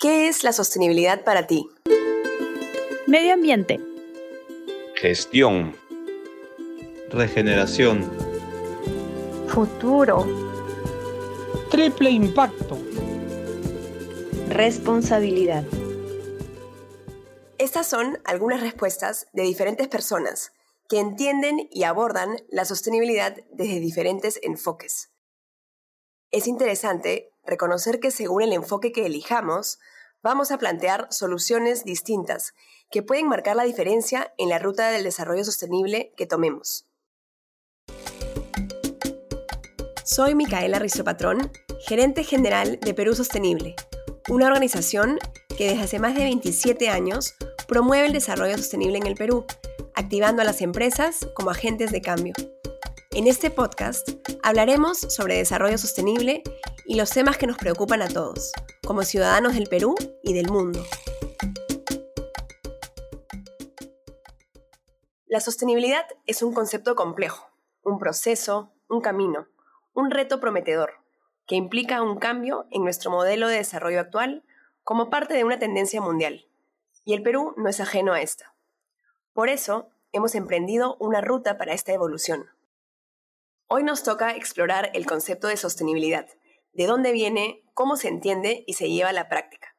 ¿Qué es la sostenibilidad para ti? Medio ambiente. Gestión. Regeneración. Futuro. Triple impacto. Responsabilidad. Estas son algunas respuestas de diferentes personas que entienden y abordan la sostenibilidad desde diferentes enfoques. Es interesante reconocer que según el enfoque que elijamos, vamos a plantear soluciones distintas que pueden marcar la diferencia en la ruta del desarrollo sostenible que tomemos. Soy Micaela Rizopatrón, gerente general de Perú Sostenible, una organización que desde hace más de 27 años promueve el desarrollo sostenible en el Perú, activando a las empresas como agentes de cambio. En este podcast hablaremos sobre desarrollo sostenible y los temas que nos preocupan a todos, como ciudadanos del Perú y del mundo. La sostenibilidad es un concepto complejo, un proceso, un camino, un reto prometedor, que implica un cambio en nuestro modelo de desarrollo actual como parte de una tendencia mundial. Y el Perú no es ajeno a esta. Por eso, hemos emprendido una ruta para esta evolución. Hoy nos toca explorar el concepto de sostenibilidad, de dónde viene, cómo se entiende y se lleva a la práctica.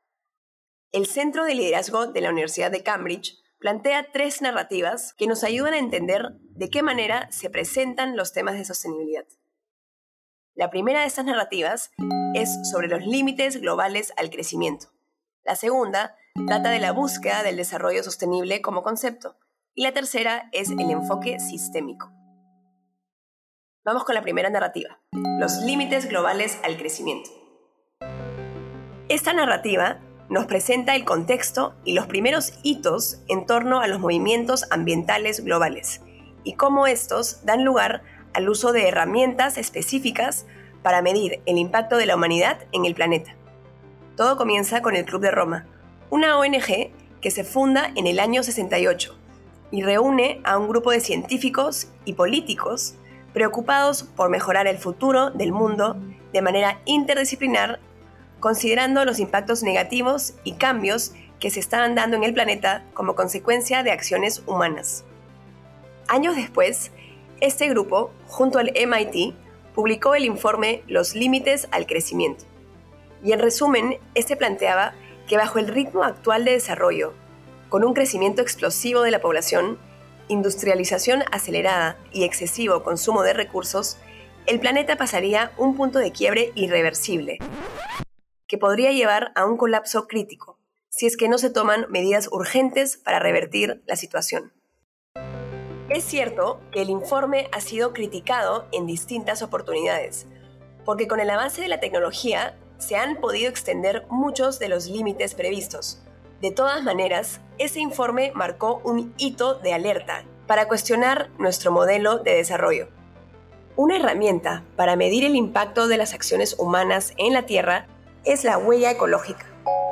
El Centro de Liderazgo de la Universidad de Cambridge plantea tres narrativas que nos ayudan a entender de qué manera se presentan los temas de sostenibilidad. La primera de estas narrativas es sobre los límites globales al crecimiento. La segunda trata de la búsqueda del desarrollo sostenible como concepto. Y la tercera es el enfoque sistémico. Vamos con la primera narrativa, los límites globales al crecimiento. Esta narrativa nos presenta el contexto y los primeros hitos en torno a los movimientos ambientales globales y cómo estos dan lugar al uso de herramientas específicas para medir el impacto de la humanidad en el planeta. Todo comienza con el Club de Roma, una ONG que se funda en el año 68 y reúne a un grupo de científicos y políticos preocupados por mejorar el futuro del mundo de manera interdisciplinar considerando los impactos negativos y cambios que se estaban dando en el planeta como consecuencia de acciones humanas. Años después, este grupo, junto al MIT, publicó el informe Los límites al crecimiento. Y en resumen, este planteaba que bajo el ritmo actual de desarrollo, con un crecimiento explosivo de la población, industrialización acelerada y excesivo consumo de recursos, el planeta pasaría un punto de quiebre irreversible que podría llevar a un colapso crítico si es que no se toman medidas urgentes para revertir la situación. Es cierto que el informe ha sido criticado en distintas oportunidades, porque con el avance de la tecnología se han podido extender muchos de los límites previstos. De todas maneras, ese informe marcó un hito de alerta para cuestionar nuestro modelo de desarrollo. Una herramienta para medir el impacto de las acciones humanas en la Tierra es la huella ecológica.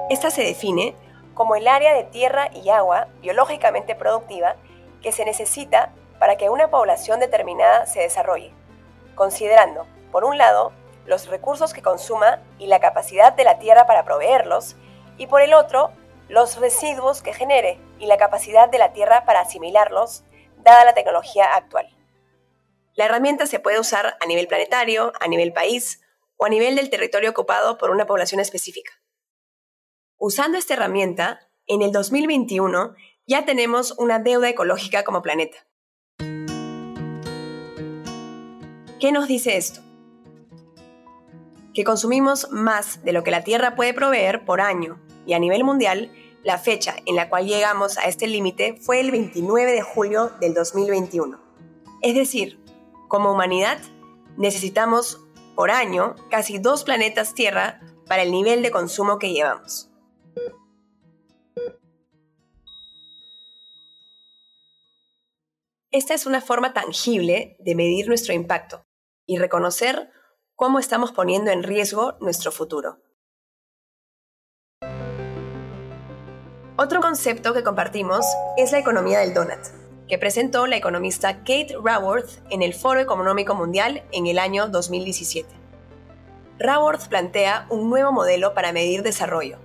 Esta se define como el área de tierra y agua biológicamente productiva que se necesita para que una población determinada se desarrolle, considerando, por un lado, los recursos que consuma y la capacidad de la tierra para proveerlos, y por el otro, los residuos que genere y la capacidad de la tierra para asimilarlos, dada la tecnología actual. La herramienta se puede usar a nivel planetario, a nivel país o a nivel del territorio ocupado por una población específica. Usando esta herramienta, en el 2021 ya tenemos una deuda ecológica como planeta. ¿Qué nos dice esto? Que consumimos más de lo que la Tierra puede proveer por año y a nivel mundial, la fecha en la cual llegamos a este límite fue el 29 de julio del 2021. Es decir, como humanidad necesitamos por año casi dos planetas Tierra para el nivel de consumo que llevamos. Esta es una forma tangible de medir nuestro impacto y reconocer cómo estamos poniendo en riesgo nuestro futuro. Otro concepto que compartimos es la economía del donut, que presentó la economista Kate Raworth en el Foro Económico Mundial en el año 2017. Raworth plantea un nuevo modelo para medir desarrollo,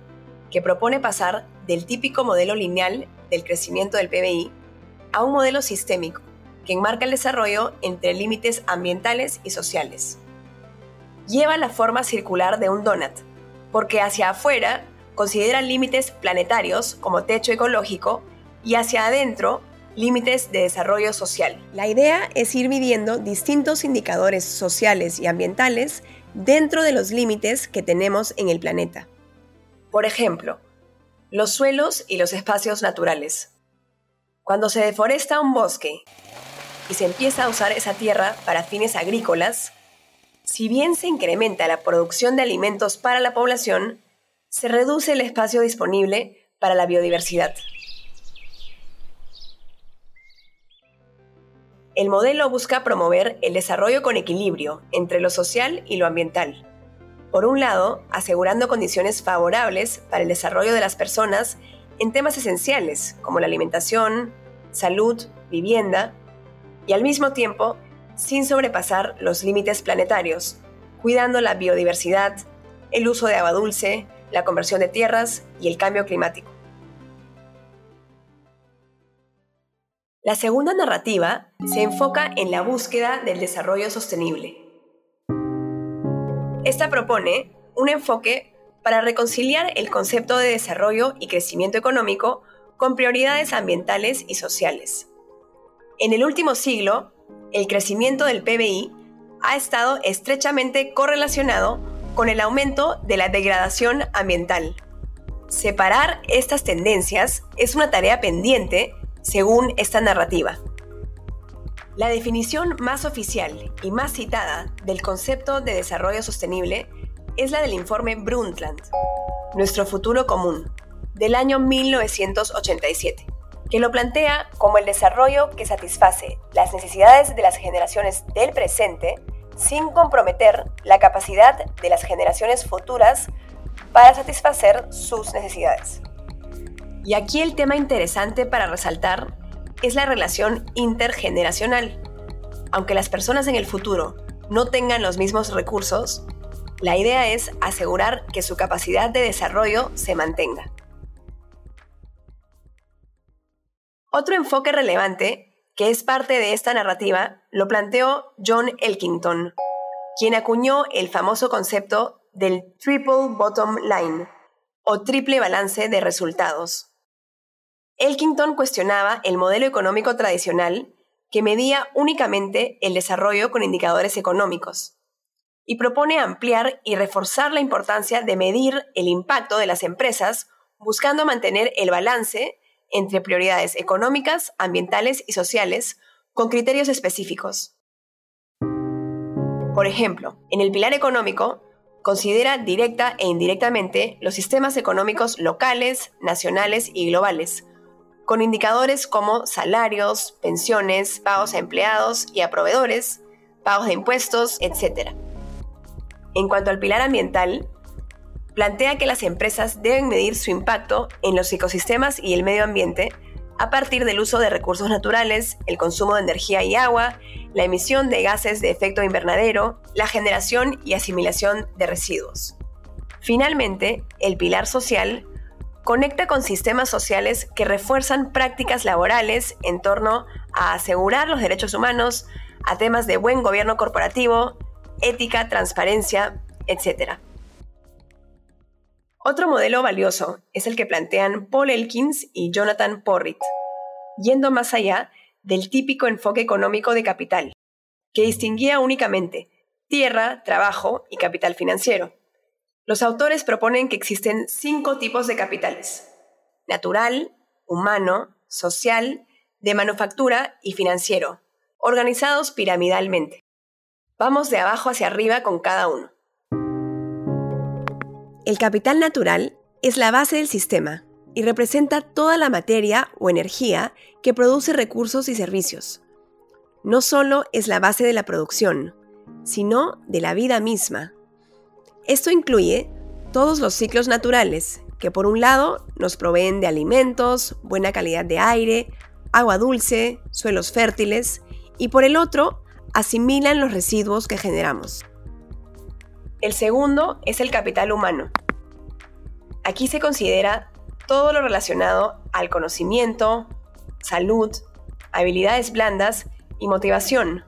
que propone pasar del típico modelo lineal del crecimiento del PBI a un modelo sistémico que enmarca el desarrollo entre límites ambientales y sociales. Lleva la forma circular de un donut, porque hacia afuera considera límites planetarios como techo ecológico y hacia adentro límites de desarrollo social. La idea es ir midiendo distintos indicadores sociales y ambientales dentro de los límites que tenemos en el planeta. Por ejemplo, los suelos y los espacios naturales. Cuando se deforesta un bosque y se empieza a usar esa tierra para fines agrícolas, si bien se incrementa la producción de alimentos para la población, se reduce el espacio disponible para la biodiversidad. El modelo busca promover el desarrollo con equilibrio entre lo social y lo ambiental. Por un lado, asegurando condiciones favorables para el desarrollo de las personas en temas esenciales como la alimentación, salud, vivienda, y al mismo tiempo sin sobrepasar los límites planetarios, cuidando la biodiversidad, el uso de agua dulce, la conversión de tierras y el cambio climático. La segunda narrativa se enfoca en la búsqueda del desarrollo sostenible. Esta propone un enfoque para reconciliar el concepto de desarrollo y crecimiento económico con prioridades ambientales y sociales. En el último siglo, el crecimiento del PBI ha estado estrechamente correlacionado con el aumento de la degradación ambiental. Separar estas tendencias es una tarea pendiente según esta narrativa. La definición más oficial y más citada del concepto de desarrollo sostenible es la del informe Brundtland, Nuestro futuro común, del año 1987, que lo plantea como el desarrollo que satisface las necesidades de las generaciones del presente sin comprometer la capacidad de las generaciones futuras para satisfacer sus necesidades. Y aquí el tema interesante para resaltar es la relación intergeneracional. Aunque las personas en el futuro no tengan los mismos recursos, la idea es asegurar que su capacidad de desarrollo se mantenga. Otro enfoque relevante, que es parte de esta narrativa, lo planteó John Elkington, quien acuñó el famoso concepto del triple bottom line, o triple balance de resultados, Elkington cuestionaba el modelo económico tradicional que medía únicamente el desarrollo con indicadores económicos y propone ampliar y reforzar la importancia de medir el impacto de las empresas buscando mantener el balance entre prioridades económicas, ambientales y sociales con criterios específicos. Por ejemplo, en el pilar económico, considera directa e indirectamente los sistemas económicos locales, nacionales y globales, con indicadores como salarios, pensiones, pagos a empleados y a proveedores, pagos de impuestos, etc. En cuanto al pilar ambiental, plantea que las empresas deben medir su impacto en los ecosistemas y el medio ambiente a partir del uso de recursos naturales, el consumo de energía y agua, la emisión de gases de efecto invernadero, la generación y asimilación de residuos. Finalmente, el pilar social conecta con sistemas sociales que refuerzan prácticas laborales en torno a asegurar los derechos humanos, a temas de buen gobierno corporativo, ética, transparencia, etc. Otro modelo valioso es el que plantean Paul Elkins y Jonathan Porritt, yendo más allá del típico enfoque económico de capital, que distinguía únicamente tierra, trabajo y capital financiero. Los autores proponen que existen cinco tipos de capitales. Natural, humano, social, de manufactura y financiero, organizados piramidalmente. Vamos de abajo hacia arriba con cada uno. El capital natural es la base del sistema y representa toda la materia o energía que produce recursos y servicios. No solo es la base de la producción, sino de la vida misma. Esto incluye todos los ciclos naturales, que por un lado nos proveen de alimentos, buena calidad de aire, agua dulce, suelos fértiles, y por el otro asimilan los residuos que generamos. El segundo es el capital humano. Aquí se considera todo lo relacionado al conocimiento, salud, habilidades blandas y motivación,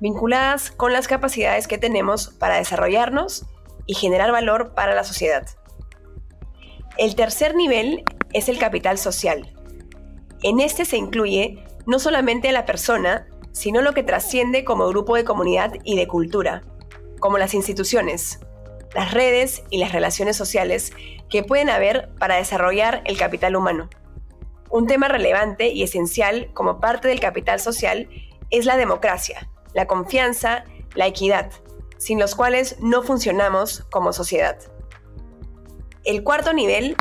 vinculadas con las capacidades que tenemos para desarrollarnos y generar valor para la sociedad. El tercer nivel es el capital social. En este se incluye no solamente la persona, sino lo que trasciende como grupo de comunidad y de cultura, como las instituciones, las redes y las relaciones sociales que pueden haber para desarrollar el capital humano. Un tema relevante y esencial como parte del capital social es la democracia, la confianza, la equidad, sin los cuales no funcionamos como sociedad. El cuarto nivel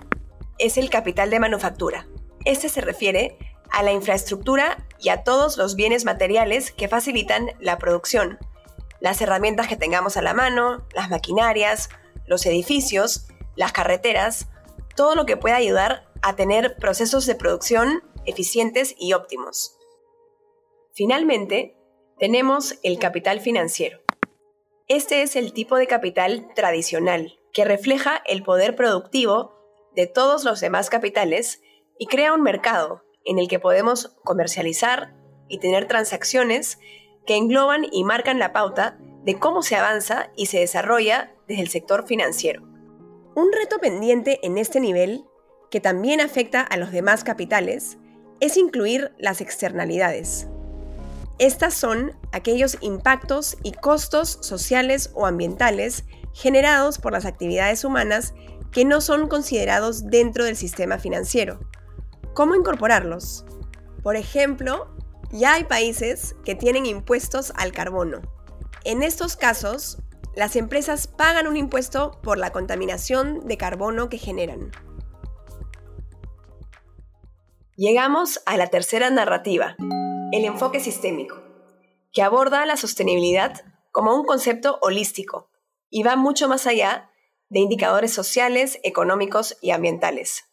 es el capital de manufactura. Este se refiere a la infraestructura y a todos los bienes materiales que facilitan la producción, las herramientas que tengamos a la mano, las maquinarias, los edificios, las carreteras, todo lo que pueda ayudar a tener procesos de producción eficientes y óptimos. Finalmente, tenemos el capital financiero. Este es el tipo de capital tradicional, que refleja el poder productivo de todos los demás capitales y crea un mercado en el que podemos comercializar y tener transacciones que engloban y marcan la pauta de cómo se avanza y se desarrolla desde el sector financiero. Un reto pendiente en este nivel, que también afecta a los demás capitales, es incluir las externalidades. Estas son aquellos impactos y costos sociales o ambientales generados por las actividades humanas que no son considerados dentro del sistema financiero. ¿Cómo incorporarlos? Por ejemplo, ya hay países que tienen impuestos al carbono. En estos casos, las empresas pagan un impuesto por la contaminación de carbono que generan. Llegamos a la tercera narrativa, el enfoque sistémico, que aborda la sostenibilidad como un concepto holístico y va mucho más allá de indicadores sociales, económicos y ambientales.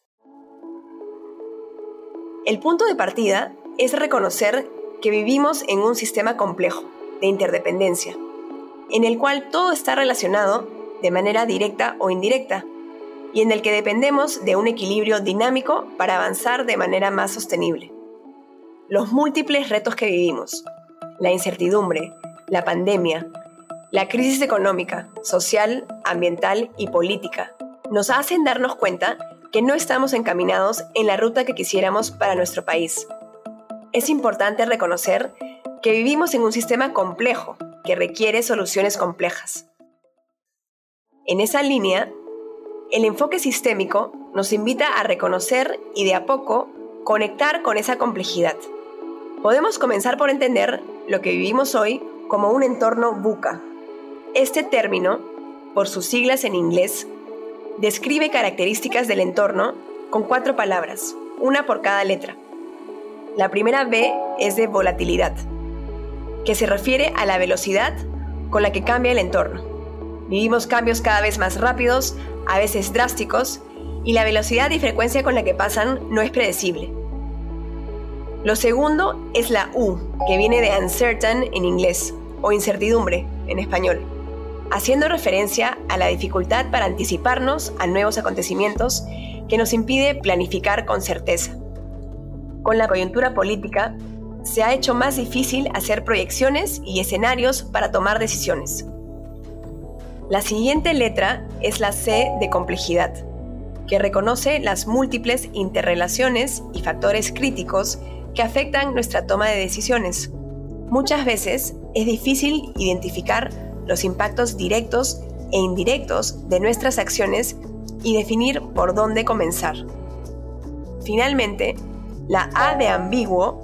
El punto de partida es reconocer que vivimos en un sistema complejo de interdependencia, en el cual todo está relacionado de manera directa o indirecta, y en el que dependemos de un equilibrio dinámico para avanzar de manera más sostenible. Los múltiples retos que vivimos, la incertidumbre, la pandemia, la crisis económica, social, ambiental y política, nos hacen darnos cuenta que no estamos encaminados en la ruta que quisiéramos para nuestro país. Es importante reconocer que vivimos en un sistema complejo que requiere soluciones complejas. En esa línea, el enfoque sistémico nos invita a reconocer y de a poco conectar con esa complejidad. Podemos comenzar por entender lo que vivimos hoy como un entorno buca. Este término, por sus siglas en inglés, describe características del entorno con cuatro palabras, una por cada letra. La primera B es de volatilidad, que se refiere a la velocidad con la que cambia el entorno. Vivimos cambios cada vez más rápidos, a veces drásticos, y la velocidad y frecuencia con la que pasan no es predecible. Lo segundo es la U, que viene de uncertain en inglés, o incertidumbre en español, haciendo referencia a la dificultad para anticiparnos a nuevos acontecimientos que nos impide planificar con certeza. Con la coyuntura política, se ha hecho más difícil hacer proyecciones y escenarios para tomar decisiones. La siguiente letra es la C de complejidad, que reconoce las múltiples interrelaciones y factores críticos que afectan nuestra toma de decisiones. Muchas veces es difícil identificar los impactos directos e indirectos de nuestras acciones y definir por dónde comenzar. Finalmente, la A de ambiguo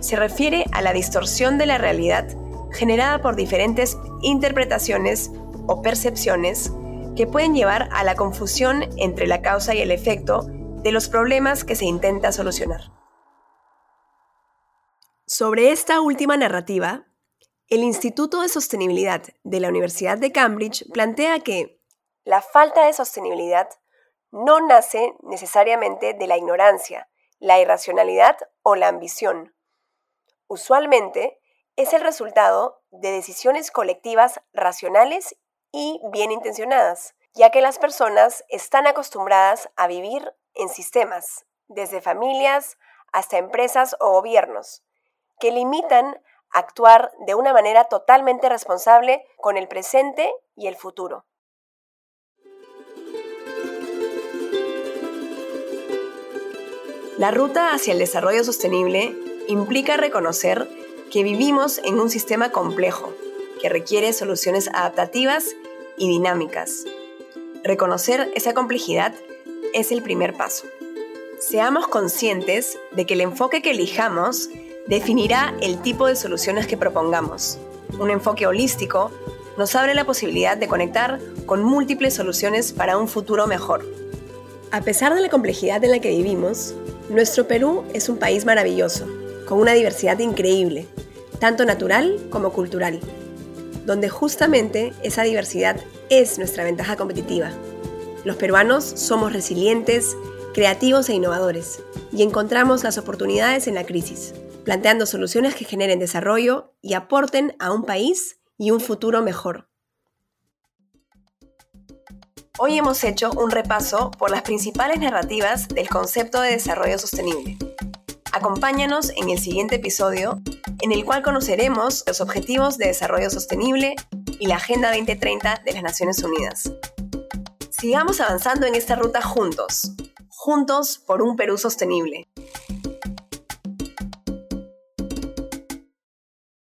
se refiere a la distorsión de la realidad generada por diferentes interpretaciones o percepciones que pueden llevar a la confusión entre la causa y el efecto de los problemas que se intenta solucionar. Sobre esta última narrativa, el Instituto de Sostenibilidad de la Universidad de Cambridge plantea que la falta de sostenibilidad no nace necesariamente de la ignorancia, la irracionalidad o la ambición, usualmente es el resultado de decisiones colectivas racionales y bien intencionadas, ya que las personas están acostumbradas a vivir en sistemas, desde familias hasta empresas o gobiernos, que limitan actuar de una manera totalmente responsable con el presente y el futuro. La ruta hacia el desarrollo sostenible implica reconocer que vivimos en un sistema complejo que requiere soluciones adaptativas y dinámicas. Reconocer esa complejidad es el primer paso. Seamos conscientes de que el enfoque que elijamos definirá el tipo de soluciones que propongamos. Un enfoque holístico nos abre la posibilidad de conectar con múltiples soluciones para un futuro mejor. A pesar de la complejidad en la que vivimos, nuestro Perú es un país maravilloso, con una diversidad increíble, tanto natural como cultural, donde justamente esa diversidad es nuestra ventaja competitiva. Los peruanos somos resilientes, creativos e innovadores, y encontramos las oportunidades en la crisis, planteando soluciones que generen desarrollo y aporten a un país y un futuro mejor. Hoy hemos hecho un repaso por las principales narrativas del concepto de desarrollo sostenible. Acompáñanos en el siguiente episodio, en el cual conoceremos los Objetivos de Desarrollo Sostenible y la Agenda 2030 de las Naciones Unidas. Sigamos avanzando en esta ruta juntos, juntos por un Perú sostenible.